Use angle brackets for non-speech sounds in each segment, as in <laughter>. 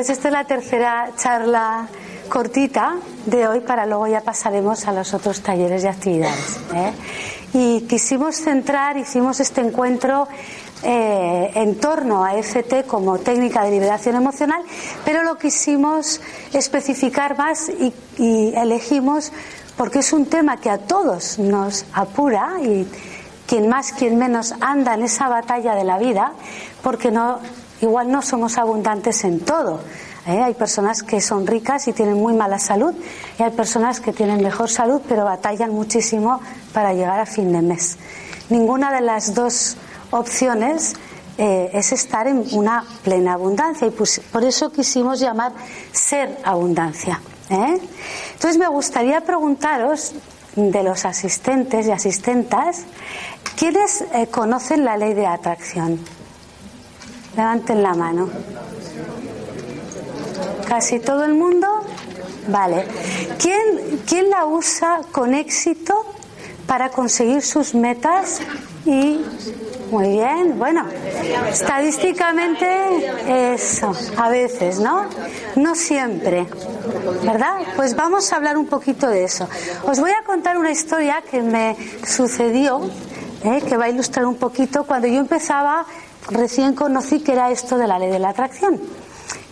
Pues esta es la tercera charla cortita de hoy para luego ya pasaremos a los otros talleres y actividades. ¿eh? Y quisimos centrar, hicimos este encuentro eh, en torno a FT como técnica de liberación emocional, pero lo quisimos especificar más y, y elegimos porque es un tema que a todos nos apura y quien más, quien menos anda en esa batalla de la vida, porque no, igual no somos abundantes en todo. ¿eh? Hay personas que son ricas y tienen muy mala salud y hay personas que tienen mejor salud pero batallan muchísimo para llegar a fin de mes. Ninguna de las dos opciones eh, es estar en una plena abundancia y pues, por eso quisimos llamar ser abundancia. ¿eh? Entonces me gustaría preguntaros de los asistentes y asistentas, ¿quiénes conocen la ley de atracción? Levanten la mano. ¿Casi todo el mundo? Vale. ¿Quién, ¿Quién la usa con éxito para conseguir sus metas y muy bien, bueno, estadísticamente eso, a veces, ¿no? No siempre, ¿verdad? Pues vamos a hablar un poquito de eso. Os voy a contar una historia que me sucedió, ¿eh? que va a ilustrar un poquito. Cuando yo empezaba, recién conocí que era esto de la ley de la atracción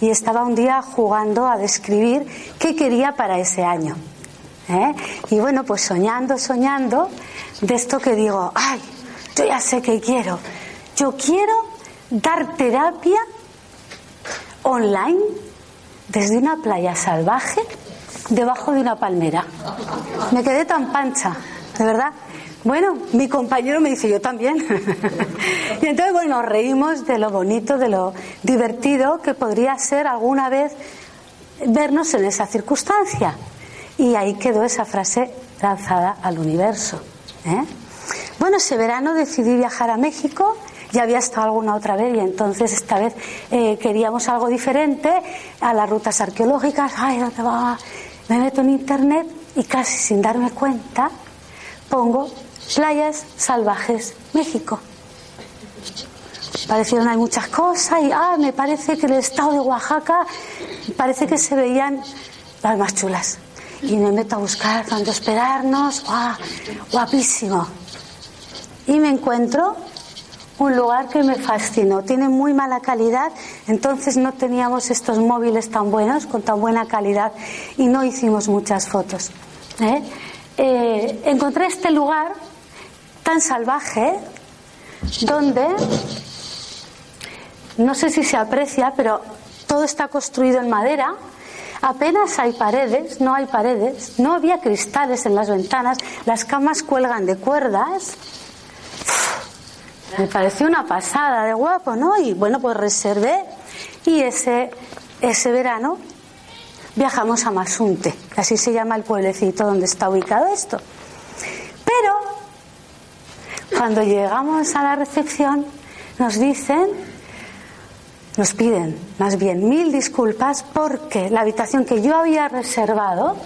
y estaba un día jugando a describir qué quería para ese año. ¿eh? Y bueno, pues soñando, soñando, de esto que digo, ay, yo ya sé qué quiero. Yo quiero dar terapia online desde una playa salvaje debajo de una palmera. Me quedé tan pancha, de verdad. Bueno, mi compañero me dice, yo también. <laughs> y entonces, bueno, nos reímos de lo bonito, de lo divertido que podría ser alguna vez vernos en esa circunstancia. Y ahí quedó esa frase lanzada al universo. ¿eh? Bueno, ese verano decidí viajar a México. Ya había estado alguna otra vez y entonces esta vez eh, queríamos algo diferente a las rutas arqueológicas. Ay, ¿dónde va? Me meto en internet y casi sin darme cuenta pongo Playas Salvajes, México. Parecieron hay muchas cosas y ah, me parece que el estado de Oaxaca parece que se veían las más chulas. Y me meto a buscar dónde hospedarnos, ¡guau! guapísimo. Y me encuentro un lugar que me fascinó. Tiene muy mala calidad, entonces no teníamos estos móviles tan buenos, con tan buena calidad, y no hicimos muchas fotos. ¿eh? Eh, encontré este lugar tan salvaje donde no sé si se aprecia, pero todo está construido en madera. Apenas hay paredes, no hay paredes, no había cristales en las ventanas, las camas cuelgan de cuerdas. Me pareció una pasada de guapo, ¿no? Y bueno, pues reservé y ese, ese verano viajamos a Masunte, así se llama el pueblecito donde está ubicado esto. Cuando llegamos a la recepción, nos dicen, nos piden más bien mil disculpas porque la habitación que yo había reservado,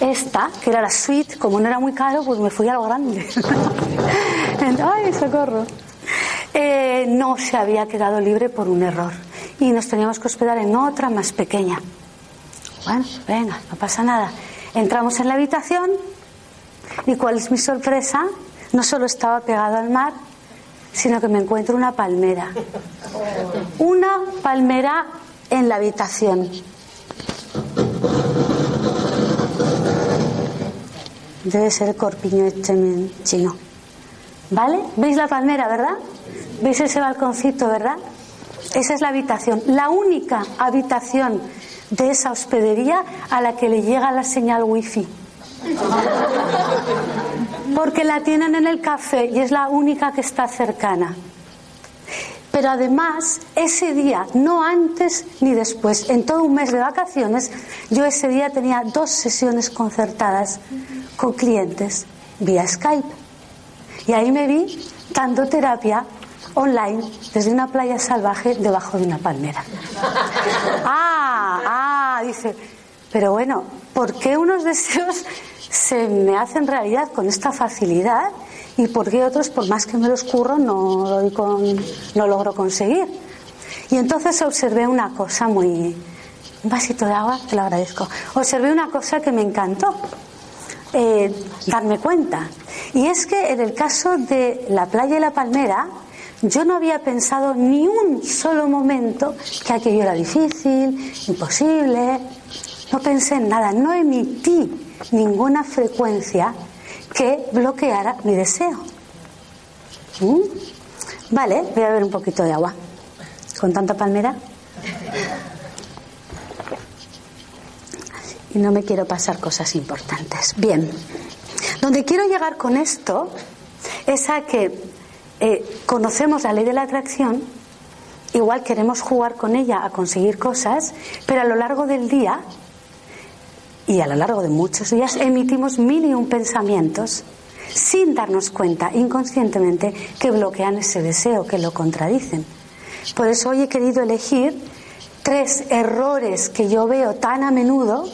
esta, que era la suite, como no era muy caro, pues me fui a lo grande. <laughs> ¡Ay, socorro! Eh, no se había quedado libre por un error y nos teníamos que hospedar en otra más pequeña. Bueno, venga, no pasa nada. Entramos en la habitación y cuál es mi sorpresa, no solo estaba pegado al mar, sino que me encuentro una palmera. Una palmera en la habitación. Debe ser el corpiño este chino. ¿Vale? ¿Veis la palmera, verdad? ¿Veis ese balconcito, verdad? Esa es la habitación. La única habitación de esa hospedería a la que le llega la señal wifi porque la tienen en el café y es la única que está cercana. Pero además, ese día, no antes ni después, en todo un mes de vacaciones, yo ese día tenía dos sesiones concertadas con clientes vía Skype. Y ahí me vi dando terapia online desde una playa salvaje debajo de una palmera. <laughs> Ah, ah, dice, pero bueno, ¿por qué unos deseos se me hacen realidad con esta facilidad y por qué otros, por más que me los curro, no, no logro conseguir. Y entonces observé una cosa muy... Un vasito de agua, te lo agradezco. Observé una cosa que me encantó. Eh, darme cuenta. Y es que en el caso de la playa y la palmera, yo no había pensado ni un solo momento que aquello era difícil, imposible. No pensé en nada, no emití ninguna frecuencia que bloqueara mi deseo. ¿Mm? Vale, voy a beber un poquito de agua. ¿Con tanta palmera? Y no me quiero pasar cosas importantes. Bien, donde quiero llegar con esto es a que eh, conocemos la ley de la atracción, igual queremos jugar con ella a conseguir cosas, pero a lo largo del día y a lo largo de muchos días emitimos mil y un pensamientos sin darnos cuenta inconscientemente que bloquean ese deseo, que lo contradicen. Por eso hoy he querido elegir tres errores que yo veo tan a menudo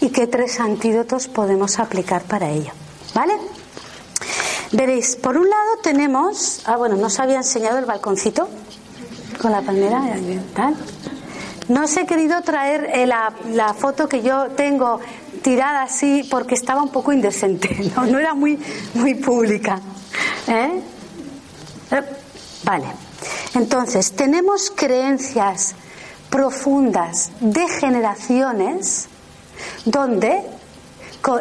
y qué tres antídotos podemos aplicar para ello. ¿Vale? Veréis, por un lado tenemos, ah bueno, nos había enseñado el balconcito con la palmera, tal. No os he querido traer eh, la, foto que yo tengo tirada así porque estaba un poco indecente, <laughs> no, era muy, muy pública. ¿eh? Eh, vale, entonces tenemos creencias profundas de generaciones donde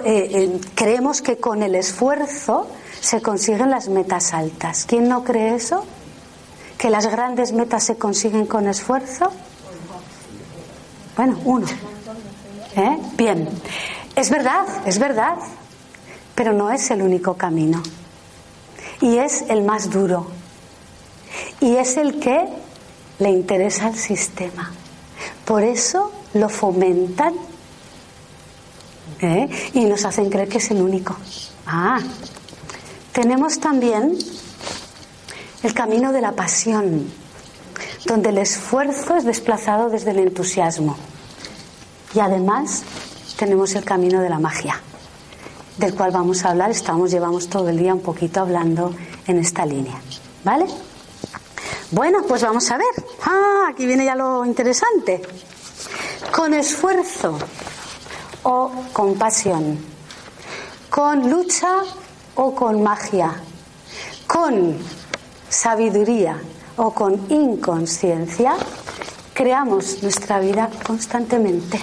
eh, creemos que con el esfuerzo se consiguen las metas altas. ¿Quién no cree eso? ¿Que las grandes metas se consiguen con esfuerzo? Bueno, uno. ¿Eh? Bien. Es verdad, es verdad, pero no es el único camino. Y es el más duro. Y es el que le interesa al sistema. Por eso lo fomentan ¿eh? y nos hacen creer que es el único. Ah, tenemos también el camino de la pasión, donde el esfuerzo es desplazado desde el entusiasmo. Y además tenemos el camino de la magia, del cual vamos a hablar. Estamos, llevamos todo el día un poquito hablando en esta línea. ¿Vale? Bueno, pues vamos a ver. Ah, aquí viene ya lo interesante. Con esfuerzo o con pasión, con lucha o con magia, con sabiduría o con inconsciencia, creamos nuestra vida constantemente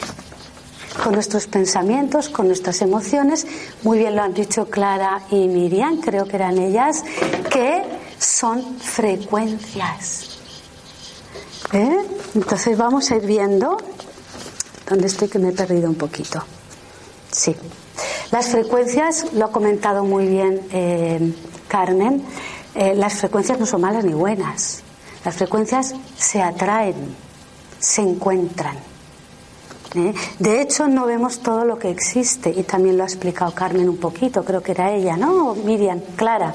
con nuestros pensamientos, con nuestras emociones. Muy bien lo han dicho Clara y Miriam, creo que eran ellas, que son frecuencias. ¿Eh? Entonces vamos a ir viendo ¿Dónde estoy que me he perdido un poquito? Sí. Las frecuencias, lo ha comentado muy bien eh, Carmen, eh, las frecuencias no son malas ni buenas. Las frecuencias se atraen, se encuentran. ¿eh? De hecho, no vemos todo lo que existe, y también lo ha explicado Carmen un poquito, creo que era ella, ¿no? Miriam, Clara.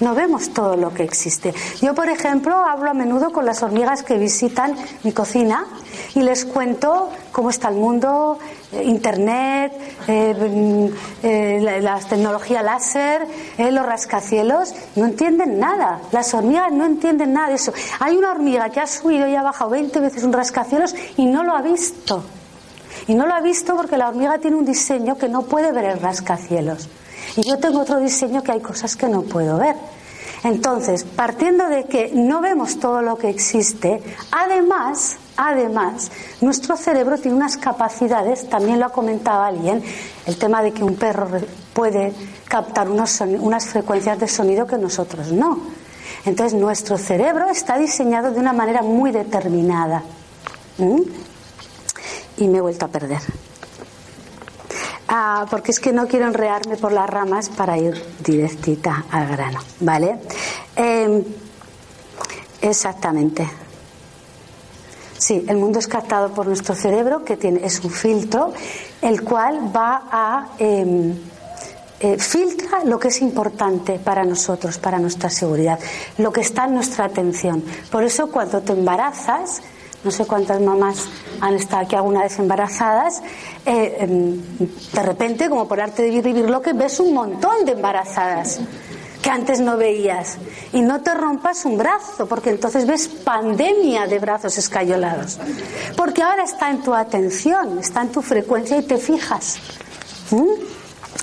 No vemos todo lo que existe. Yo, por ejemplo, hablo a menudo con las hormigas que visitan mi cocina y les cuento cómo está el mundo, eh, Internet, eh, mm, eh, la, tecnología láser, los rascacielos. No entienden nada. Las hormigas no entienden nada de eso. Hay una hormiga que ha subido y ha bajado 20 veces un rascacielos y no lo ha visto. Y no lo ha visto porque la hormiga tiene un diseño que no puede ver el rascacielos. Y yo tengo otro diseño que hay cosas que no puedo ver. Entonces, partiendo de que no vemos todo lo que existe, además, además, nuestro cerebro tiene unas capacidades, también lo ha comentado alguien, el tema de que un perro puede captar unas frecuencias de sonido que nosotros no. Entonces, nuestro cerebro está diseñado de una manera muy determinada. Y me he vuelto a perder. Ah, porque es que no quiero enrearme por las ramas para ir directita al grano, ¿vale? Em, exactamente. Sí, el mundo es captado por nuestro cerebro, que tiene, es un filtro, el cual va a eh, eh, filtra lo que es importante para nosotros, para nuestra seguridad, lo que está en nuestra atención. Por eso cuando te embarazas, no sé cuántas mamás han estado aquí alguna vez embarazadas, eh, em, de repente, como por arte de vivir lo que ves un montón de embarazadas. que antes no veías. Y no te rompas un brazo, porque entonces ves pandemia de brazos escayolados. Porque ahora está en tu atención, está en tu frecuencia y te fijas. ¿Mm?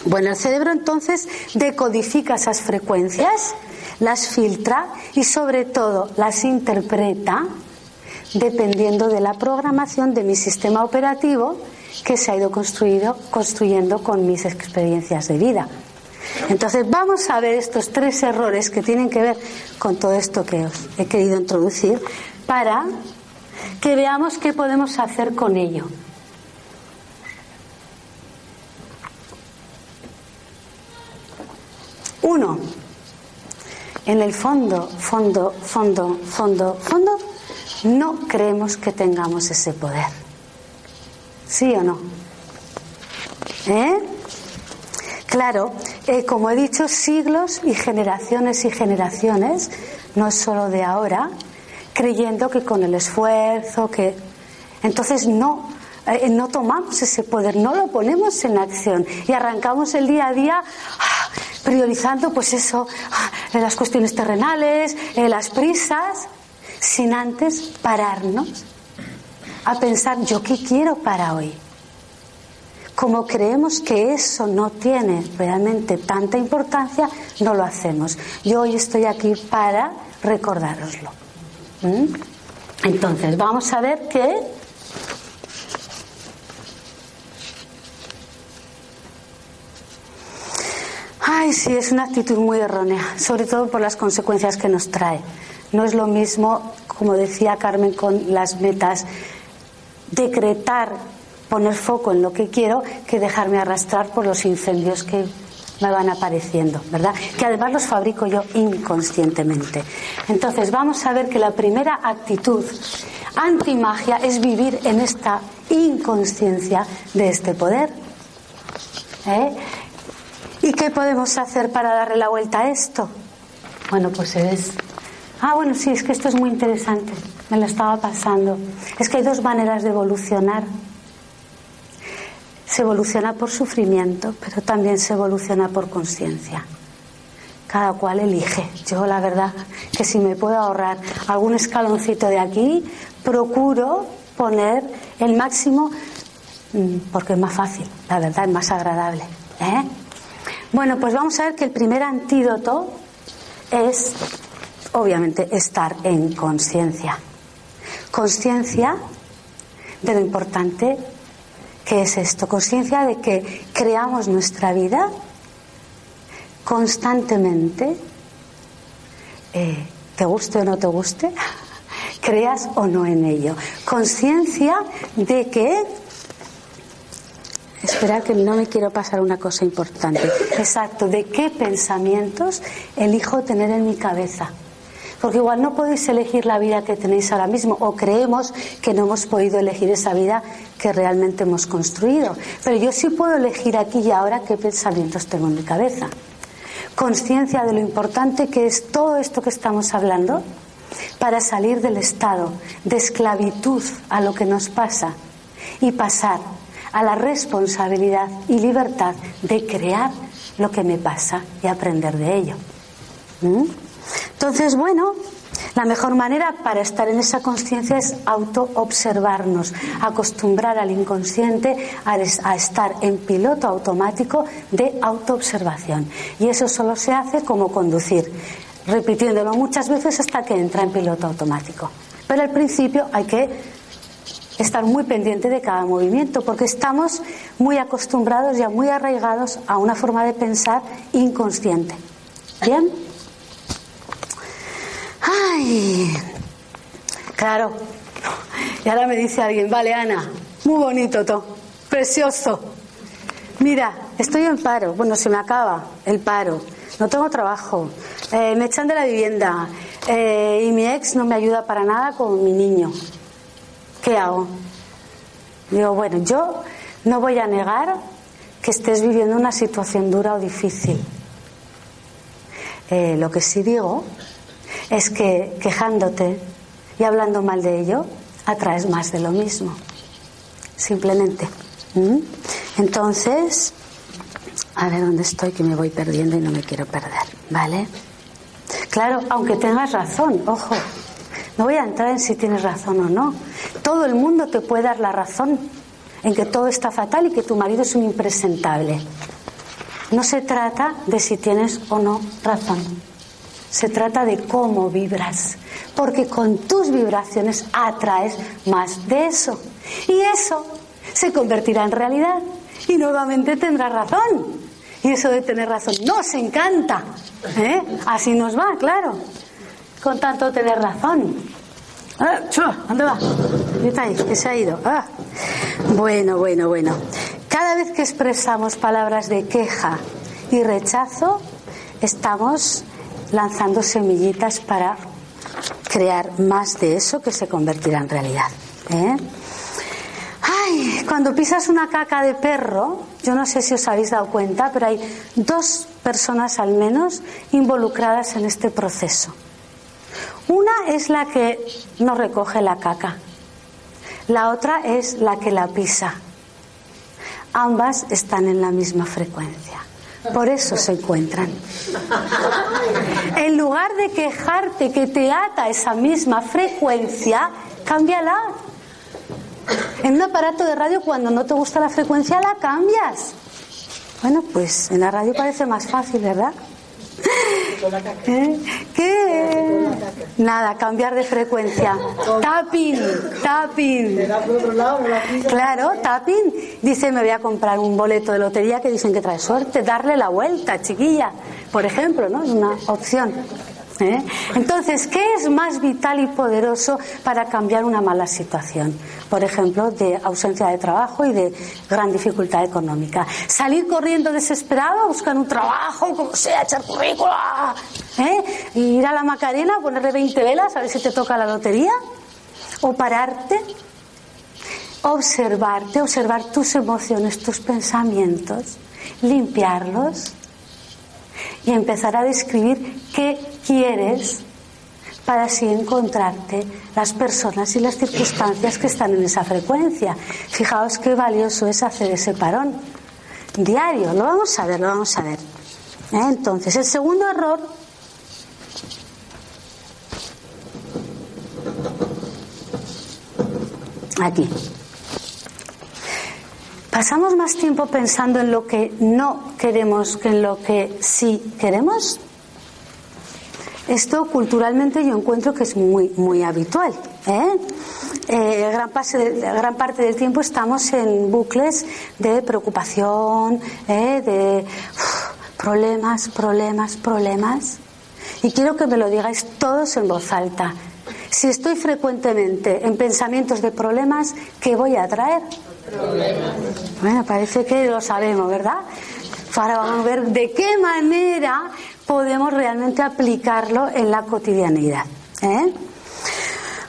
Bueno, el cerebro entonces decodifica esas frecuencias, las filtra y sobre todo las interpreta dependiendo de la programación de mi sistema operativo que se ha ido construyendo con mis experiencias de vida. Entonces vamos a ver estos tres errores que tienen que ver con todo esto que os he querido introducir para que veamos qué podemos hacer con ello. Uno, en el fondo, fondo, fondo, fondo, fondo, no creemos que tengamos ese poder. ¿Sí o no? ¿Eh? Claro, eh, como he dicho, siglos y generaciones y generaciones, no solo de ahora, creyendo que con el esfuerzo, que. Entonces no, eh, no tomamos ese poder, no lo ponemos en acción y arrancamos el día a día ah, priorizando, pues eso, ah, las cuestiones terrenales, eh, las prisas, sin antes pararnos a pensar, ¿yo qué quiero para hoy? como creemos que eso no tiene realmente tanta importancia, no lo hacemos. Yo hoy estoy aquí para recordároslo. ¿Mm? Entonces, vamos a ver que Ay, sí, es una actitud muy errónea, sobre todo por las consecuencias que nos trae. No es lo mismo, como decía Carmen, con las metas, decretar poner foco en lo que quiero que dejarme arrastrar por los incendios que me van apareciendo, ¿verdad? Que además los fabrico yo inconscientemente. Entonces, vamos a ver que la primera actitud antimagia es vivir en esta inconsciencia de este poder. ¿Eh? ¿Y qué podemos hacer para darle la vuelta a esto? Bueno, pues es. Ah, bueno, sí, es que esto es muy interesante. Me lo estaba pasando. Es que hay dos maneras de evolucionar se evoluciona por sufrimiento, pero también se evoluciona por conciencia. Cada cual elige. Yo la verdad que si me puedo ahorrar algún escaloncito de aquí, procuro poner el máximo mm, porque es más fácil, la verdad es más agradable. ¿eh? Bueno, pues vamos a ver que el primer antídoto es, obviamente, estar en conciencia. Conciencia de lo importante ¿Qué es esto? Conciencia de que creamos nuestra vida constantemente, eh, te guste o no te guste, <laughs> creas o no en ello. Conciencia de que Espera que no me quiero pasar una cosa importante. Exacto, de qué pensamientos elijo tener en mi cabeza porque igual no podéis elegir la vida que tenéis ahora mismo o creemos que no hemos podido elegir esa vida que realmente hemos construido. Pero yo sí puedo elegir aquí y ahora qué pensamientos tengo en mi cabeza. Conciencia de lo importante que es todo esto que estamos hablando para salir del estado de esclavitud a lo que nos pasa y pasar a la responsabilidad y libertad de crear lo que me pasa y aprender de ello. ¿Mm? Entonces, bueno, la mejor manera para estar en esa conciencia es auto-observarnos, acostumbrar al inconsciente a, estar en piloto automático de autoobservación. Y eso solo se hace como conducir, repitiéndolo muchas veces hasta que entra en piloto automático. Pero al principio hay que estar muy pendiente de cada movimiento porque estamos muy acostumbrados ya muy arraigados a una forma de pensar inconsciente. ¿Bien? Ay, claro. Y ahora me dice alguien, vale, Ana, muy bonito todo, precioso. Mira, estoy en paro, bueno, se me acaba el paro, no tengo trabajo, eh, me echan de la vivienda eh, y mi ex no me ayuda para nada con mi niño. ¿Qué hago? Digo, bueno, yo no voy a negar que estés viviendo una situación dura o difícil. Eh, lo que sí digo es que quejándote y hablando mal de ello, atraes más de lo mismo. Simplemente. Entonces, a ver dónde estoy, que me voy perdiendo y no me quiero perder. ¿Vale? Claro, aunque tengas razón, ojo, no voy a entrar en si tienes razón o no. Todo el mundo te puede dar la razón en que todo está fatal y que tu marido es un impresentable. No se trata de si tienes o no razón. Se trata de cómo vibras. Porque con tus vibraciones atraes más de eso. Y eso se convertirá en realidad. Y nuevamente tendrás razón. Y eso de tener razón nos encanta. ¿eh? Así nos va, claro. Con tanto tener razón. Ah, ¿Dónde va? está ahí? Que se ha ido. Ah. Bueno, bueno, bueno. Cada vez que expresamos palabras de queja y rechazo, estamos lanzando semillitas para crear más de eso que se convertirá en realidad. ¿eh? Ay, cuando pisas una caca de perro, yo no sé si os habéis dado cuenta, pero hay dos personas al menos involucradas en este proceso. Una es la que no recoge la caca, la otra es la que la pisa. Ambas están en la misma frecuencia. Por eso se encuentran. En lugar de quejarte que te ata esa misma frecuencia, cámbiala. En un aparato de radio, cuando no te gusta la frecuencia, la cambias. Bueno, pues en la radio parece más fácil, ¿verdad? ¿Eh? ¿Qué? Nada, cambiar de frecuencia. Tapping, tapping. Claro, tapping. Dice, me voy a comprar un boleto de lotería que dicen que trae suerte. Darle la vuelta, chiquilla. Por ejemplo, ¿no? Una opción. ¿Eh? Entonces, ¿qué es más vital y poderoso para cambiar una mala situación? Por ejemplo, de ausencia de trabajo y de gran dificultad económica. Salir corriendo desesperado a buscar un trabajo, como sea, echar currícula, ¿eh? ir a la Macarena, ponerle 20 velas a ver si te toca la lotería. O pararte, observarte, observar tus emociones, tus pensamientos, limpiarlos y empezar a describir qué quieres para así encontrarte las personas y las circunstancias que están en esa frecuencia. Fijaos qué valioso es hacer ese parón diario. Lo vamos a ver, lo vamos a ver. ¿Eh? Entonces, el segundo error aquí. ¿Pasamos más tiempo pensando en lo que no queremos que en lo que sí queremos? Esto culturalmente yo encuentro que es muy, muy habitual. ¿eh? Eh, gran, parte del tiempo estamos en bucles de preocupación, ¿eh? de problemas, problemas, problemas. Y quiero que me lo digáis todos en voz alta. Si estoy frecuentemente en pensamientos de problemas, ¿qué voy a traer? Bueno, parece que lo sabemos, ¿verdad? Ahora vamos a ver de qué manera podemos realmente aplicarlo en la cotidianidad. ¿eh?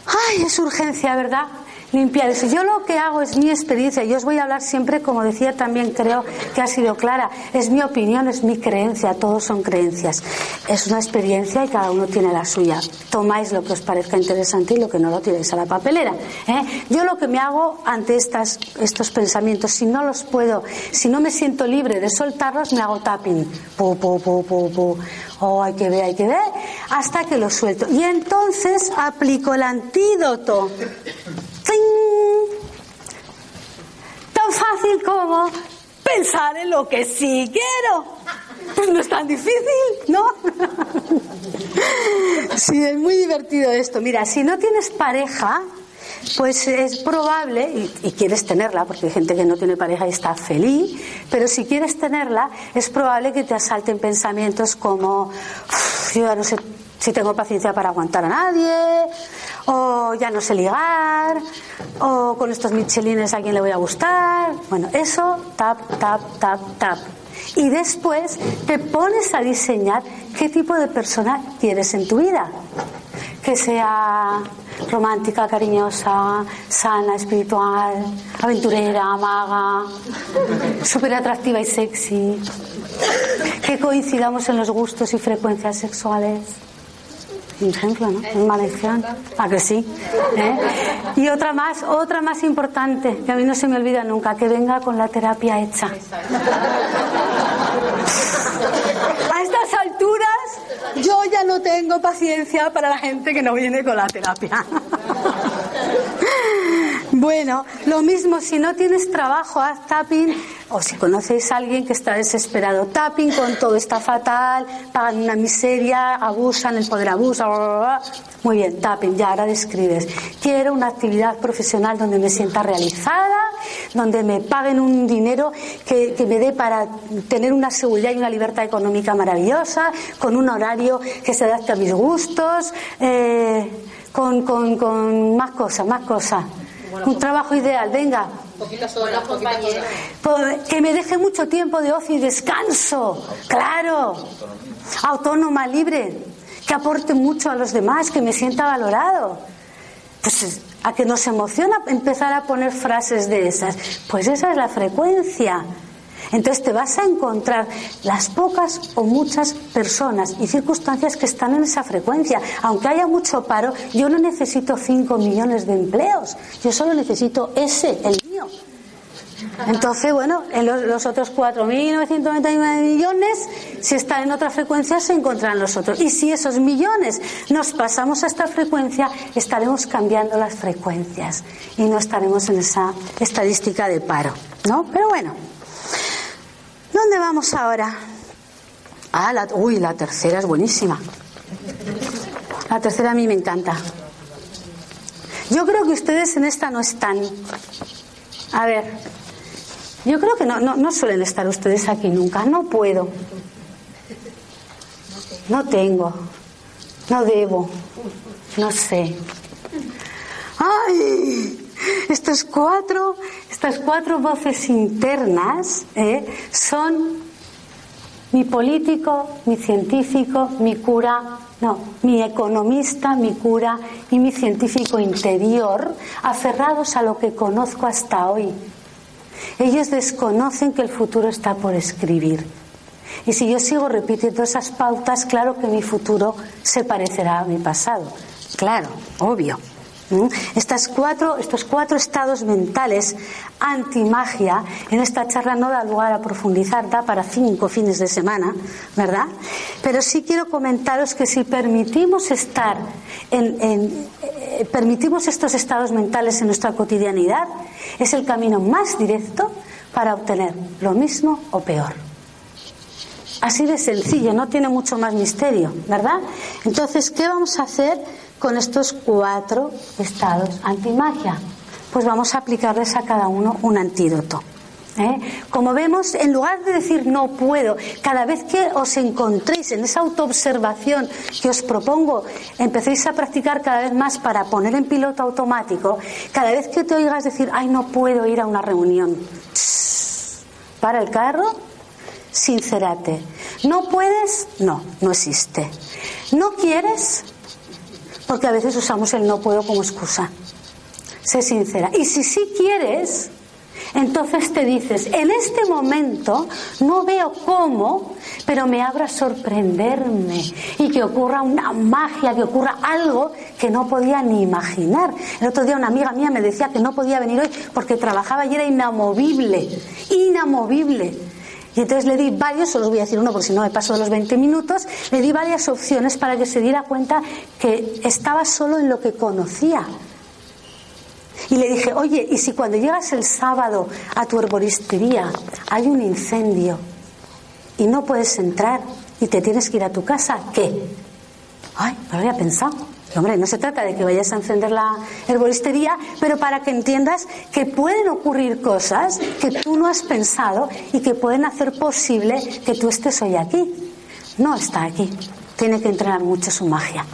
Ay, es urgencia, ¿verdad? Limpiar eso. Yo lo que hago es mi experiencia. Yo os voy a hablar siempre, como decía también, creo que ha sido clara. Es mi opinión, es mi creencia. Todos son creencias. Es una experiencia y cada uno tiene la suya. Tomáis lo que os parezca interesante y lo que no lo tiréis a la papelera. ¿eh? Yo lo que me hago ante estas, estos pensamientos, si no los puedo, si no me siento libre de soltarlos, me hago tapping. Pu. Oh, hay que ver, hay que ver, hasta que lo suelto. Y entonces aplico el antídoto. Fácil como pensar en lo que sí quiero. Pues no es tan difícil, ¿no? <laughs> sí, es muy divertido esto. Mira, si no tienes pareja, pues es probable, y, quieres tenerla, porque hay gente que no tiene pareja y está feliz, pero si quieres tenerla, es probable que te asalten pensamientos como, yo no sé si tengo paciencia para aguantar a nadie, o ya no sé ligar, o con estos michelines a quién le voy a gustar. Bueno, eso, tap, tap, tap, tap. Y después te pones a diseñar qué tipo de persona quieres en tu vida. Que sea romántica, cariñosa, sana, espiritual, aventurera, maga, súper atractiva y sexy. Que coincidamos en los gustos y frecuencias sexuales un ejemplo, ¿no? En maldición. ¿A que sí? ¿Eh? Y otra más, otra más importante, que a mí no se me olvida nunca, que venga con la terapia hecha. A estas alturas yo ya no tengo paciencia para la gente que no viene con la terapia. Bueno, lo mismo, si no tienes trabajo, haz tapping, o si conocéis a alguien que está desesperado, tapping con todo está fatal, pagan una miseria, abusan, el poder abusa, muy bien, tapping, ya ahora describes. Quiero una actividad profesional donde me sienta realizada, donde me paguen un dinero que, me dé para tener una seguridad y una libertad económica maravillosa, con un horario que se adapte a mis gustos, eh, con, con, con más cosas, más cosas un trabajo ideal, venga. Que me deje mucho tiempo de ocio y descanso, claro. Autónoma, libre, que aporte mucho a los demás, que me sienta valorado. Pues a que nos emociona empezar a poner frases de esas. Pues esa es la frecuencia. Entonces te vas a encontrar las pocas o muchas personas y circunstancias que están en esa frecuencia. Aunque haya mucho paro, yo no necesito 5 millones de empleos, yo solo necesito ese, el mío. Entonces, bueno, en los, otros 4.999 millones, si están en otra frecuencia, se encontrarán los otros. Y si esos millones nos pasamos a esta frecuencia, estaremos cambiando las frecuencias y no estaremos en esa estadística de paro. ¿No? Pero bueno. ¿Dónde vamos ahora? Ah, uy, la tercera es buenísima. La tercera a mí me encanta. Yo creo que ustedes en esta no están. A ver, yo creo que no, no, no suelen estar ustedes aquí nunca. No puedo. No tengo. No debo. No sé. ¡Ay! Cuatro, estas cuatro voces internas eh, son mi político, mi científico, mi cura, no, mi economista, mi cura y mi científico interior, aferrados a lo que conozco hasta hoy. Ellos desconocen que el futuro está por escribir. Y si yo sigo repitiendo esas pautas, claro que mi futuro se parecerá a mi pasado. Claro, obvio. Cuatro, estos cuatro estados mentales anti-magia, en esta charla no da lugar a profundizar, da para cinco fines de semana, ¿verdad? Pero sí quiero comentaros que si permitimos estar en, eh, permitimos estos estados mentales en nuestra cotidianidad, es el camino más directo para obtener lo mismo o peor. Así de sencillo, no tiene mucho más misterio, ¿verdad? Entonces, ¿qué vamos a hacer? Con estos cuatro estados antimagia. Pues vamos a aplicarles a cada uno un antídoto. ¿eh? Como vemos, en lugar de decir no puedo, cada vez que os encontréis en esa autoobservación que os propongo, empecéis a practicar cada vez más para poner en piloto automático, cada vez que te oigas decir, ay, no puedo ir a una reunión, para el carro, sincerate. ¿No puedes? No, no existe. ¿No quieres? Porque a veces usamos el no puedo como excusa. Sé sincera. Y si sí quieres, entonces te dices, en este momento no veo cómo, pero me abra sorprenderme y que ocurra una magia, que ocurra algo que no podía ni imaginar. El otro día una amiga mía me decía que no podía venir hoy porque trabajaba y era inamovible, inamovible. Y entonces le di varios, solo voy a decir uno porque si no me paso de los 20 minutos, le di varias opciones para que se diera cuenta que estaba solo en lo que conocía. Y le dije, oye, ¿y si cuando llegas el sábado a tu herboristería hay un incendio y no puedes entrar y te tienes que ir a tu casa, qué? Ay, no lo había pensado. Hombre, no se trata de que vayas a encender la herboristería, pero para que entiendas que pueden ocurrir cosas que tú no has pensado y que pueden hacer posible que tú estés hoy aquí. No está aquí. Tiene que entrenar mucho su magia.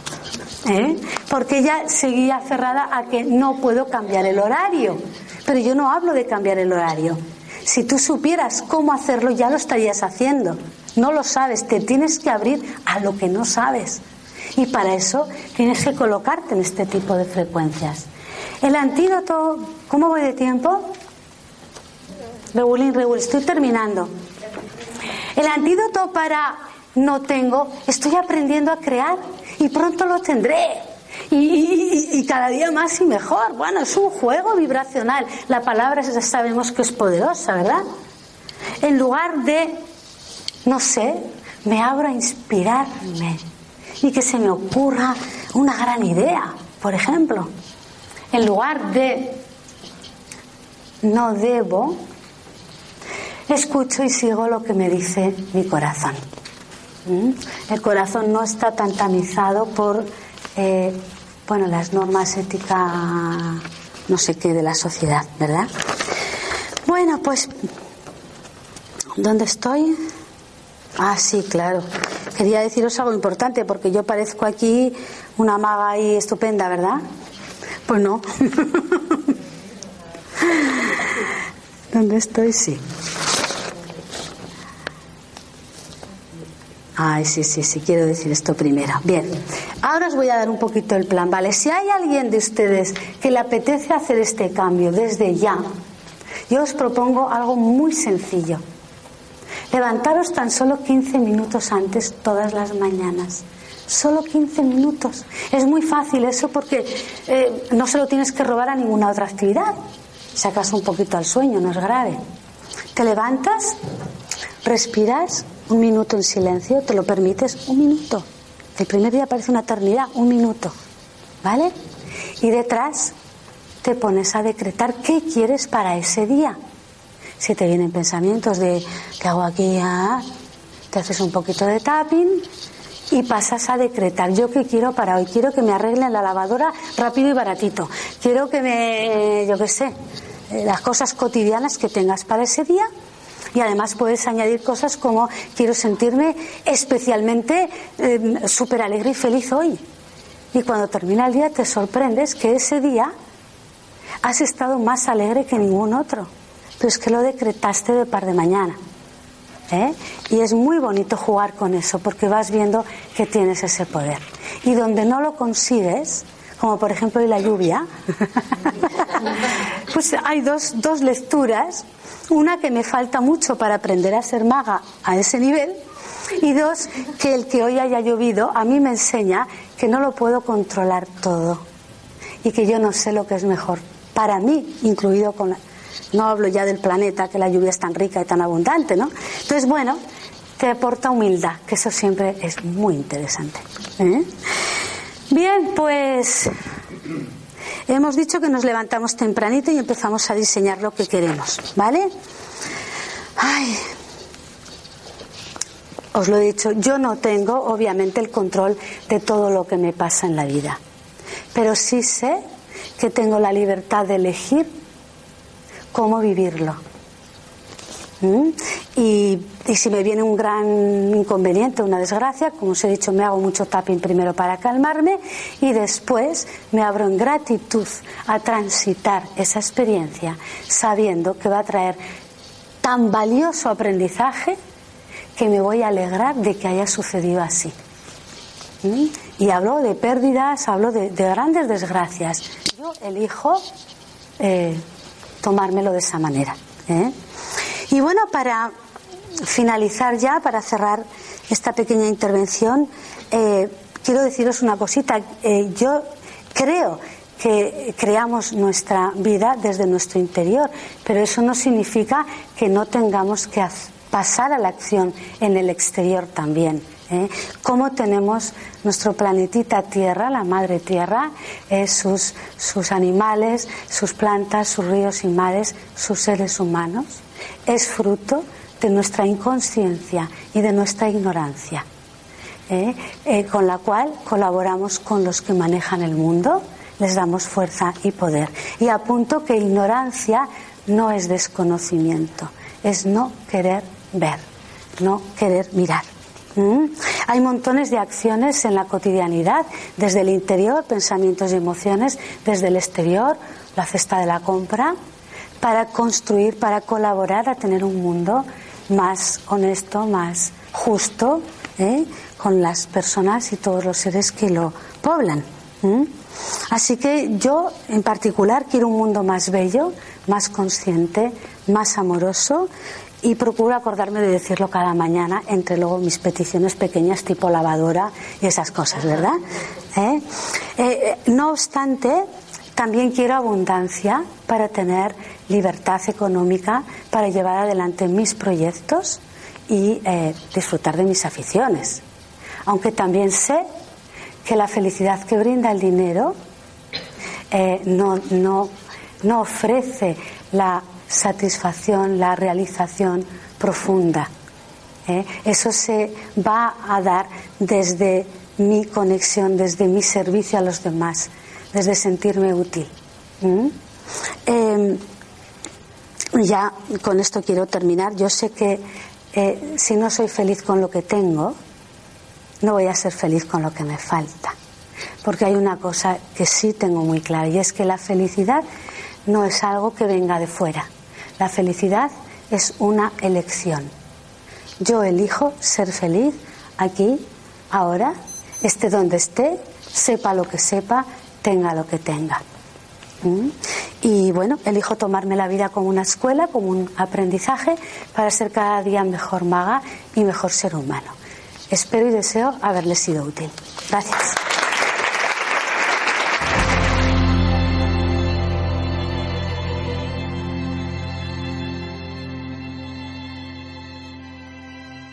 ¿eh? Porque ella seguía cerrada a que no puedo cambiar el horario. Pero yo no hablo de cambiar el horario. Si tú supieras cómo hacerlo, ya lo estarías haciendo. No lo sabes, te tienes que abrir a lo que no sabes. Y para eso tienes que colocarte en este tipo de frecuencias. El antídoto, ¿cómo voy de tiempo? Regulín, regulín, estoy terminando. El antídoto para no tengo, estoy aprendiendo a crear y pronto lo tendré. Y, cada día más y mejor. Bueno, es un juego vibracional. La palabra sabemos que es poderosa, ¿verdad? En lugar de, no sé, me abro a inspirarme y que se me ocurra una gran idea. Por ejemplo, en lugar de no debo, escucho y sigo lo que me dice mi corazón. ¿Mm? El corazón no está tan tamizado por eh, bueno, las normas éticas, no sé qué, de la sociedad, ¿verdad? Bueno, pues, ¿dónde estoy? Ah, sí, claro. Quería deciros algo importante porque yo parezco aquí una maga ahí estupenda, ¿verdad? Pues no. <laughs> ¿Dónde estoy? Sí. Ay, sí, sí, sí, quiero decir esto primero. Bien, ahora os voy a dar un poquito el plan. Vale, si hay alguien de ustedes que le apetece hacer este cambio desde ya, yo os propongo algo muy sencillo. Levantaros tan solo 15 minutos antes todas las mañanas. Solo 15 minutos. Es muy fácil eso porque eh, no se lo tienes que robar a ninguna otra actividad. Sacas un poquito al sueño, no es grave. Te levantas, respiras un minuto en silencio, te lo permites, un minuto. El primer día parece una eternidad, un minuto. ¿Vale? Y detrás te pones a decretar qué quieres para ese día. Si te vienen pensamientos de ¿qué hago aquí? Ah, te haces un poquito de tapping y pasas a decretar yo qué quiero para hoy. Quiero que me arreglen la lavadora rápido y baratito. Quiero que me, yo qué sé, eh, las cosas cotidianas que tengas para ese día y además puedes añadir cosas como quiero sentirme especialmente eh, súper alegre y feliz hoy. Y cuando termina el día te sorprendes que ese día has estado más alegre que ningún otro. Pero es que lo decretaste de par de mañana. ¿eh? Y es muy bonito jugar con eso porque vas viendo que tienes ese poder. Y donde no lo consigues, como por ejemplo en la lluvia, <laughs> pues hay dos, dos lecturas una, que me falta mucho para aprender a ser maga a ese nivel. Y dos, que el que hoy haya llovido a mí me enseña que no lo puedo controlar todo. Y que yo no sé lo que es mejor. Para mí, incluido con No hablo ya del planeta, que la lluvia es tan rica y tan abundante, ¿no? Entonces, bueno, te aporta humildad, que eso siempre es muy interesante. ¿eh? Bien, pues Hemos dicho que nos levantamos tempranito y empezamos a diseñar lo que queremos, ¿vale? Ay, os lo he dicho, yo no tengo obviamente el control de todo lo que me pasa en la vida, pero sí sé que tengo la libertad de elegir cómo vivirlo. ¿Mm? Y, si me viene un gran inconveniente, una desgracia, como os he dicho, me hago mucho tapping primero para calmarme y después me abro en gratitud a transitar esa experiencia, sabiendo que va a traer tan valioso aprendizaje que me voy a alegrar de que haya sucedido así. ¿Mm? Y hablo de pérdidas, hablo de, grandes desgracias. Yo elijo eh, tomármelo de esa manera. ¿eh? Y bueno, para finalizar ya, para cerrar esta pequeña intervención, eh, quiero deciros una cosita. Eh, yo creo que creamos nuestra vida desde nuestro interior, pero eso no significa que no tengamos que pasar a la acción en el exterior también. ¿Eh? Cómo tenemos nuestro planetita Tierra, la Madre Tierra, sus, sus animales, sus plantas, sus ríos y mares, sus seres humanos es fruto de nuestra inconsciencia y de nuestra ignorancia, ¿eh? Eh, con la cual colaboramos con los que manejan el mundo, les damos fuerza y poder. Y apunto que ignorancia no es desconocimiento, es no querer ver, no querer mirar. Hay montones de acciones en la cotidianidad, desde el interior, pensamientos y emociones, desde el exterior, la cesta de la compra, para construir, para colaborar a tener un mundo más honesto, más justo, ¿eh? con las personas y todos los seres que lo poblan. Así que yo, en particular, quiero un mundo más bello, más consciente, más amoroso y procuro acordarme de decirlo cada mañana entre luego mis peticiones pequeñas tipo lavadora y esas cosas, ¿verdad? ¿Eh? Eh, no obstante, también quiero abundancia para tener libertad económica, para llevar adelante mis proyectos y eh, disfrutar de mis aficiones. Aunque también sé que la felicidad que brinda el dinero eh, no, no, no ofrece la satisfacción, la realización profunda. ¿eh? Eso se va a dar desde mi conexión, desde mi servicio a los demás, desde sentirme útil. Em, ya con esto quiero terminar. Yo sé que eh, si no soy feliz con lo que tengo, no voy a ser feliz con lo que me falta. Porque hay una cosa que sí tengo muy clara y es que la felicidad no es algo que venga de fuera. La felicidad es una elección. Yo elijo ser feliz aquí, ahora, esté donde esté, sepa lo que sepa, tenga lo que tenga. ¿Mm? Y bueno, elijo tomarme la vida como una escuela, como un aprendizaje, para ser cada día mejor maga y mejor ser humano. Espero y deseo haberles sido útil. Gracias.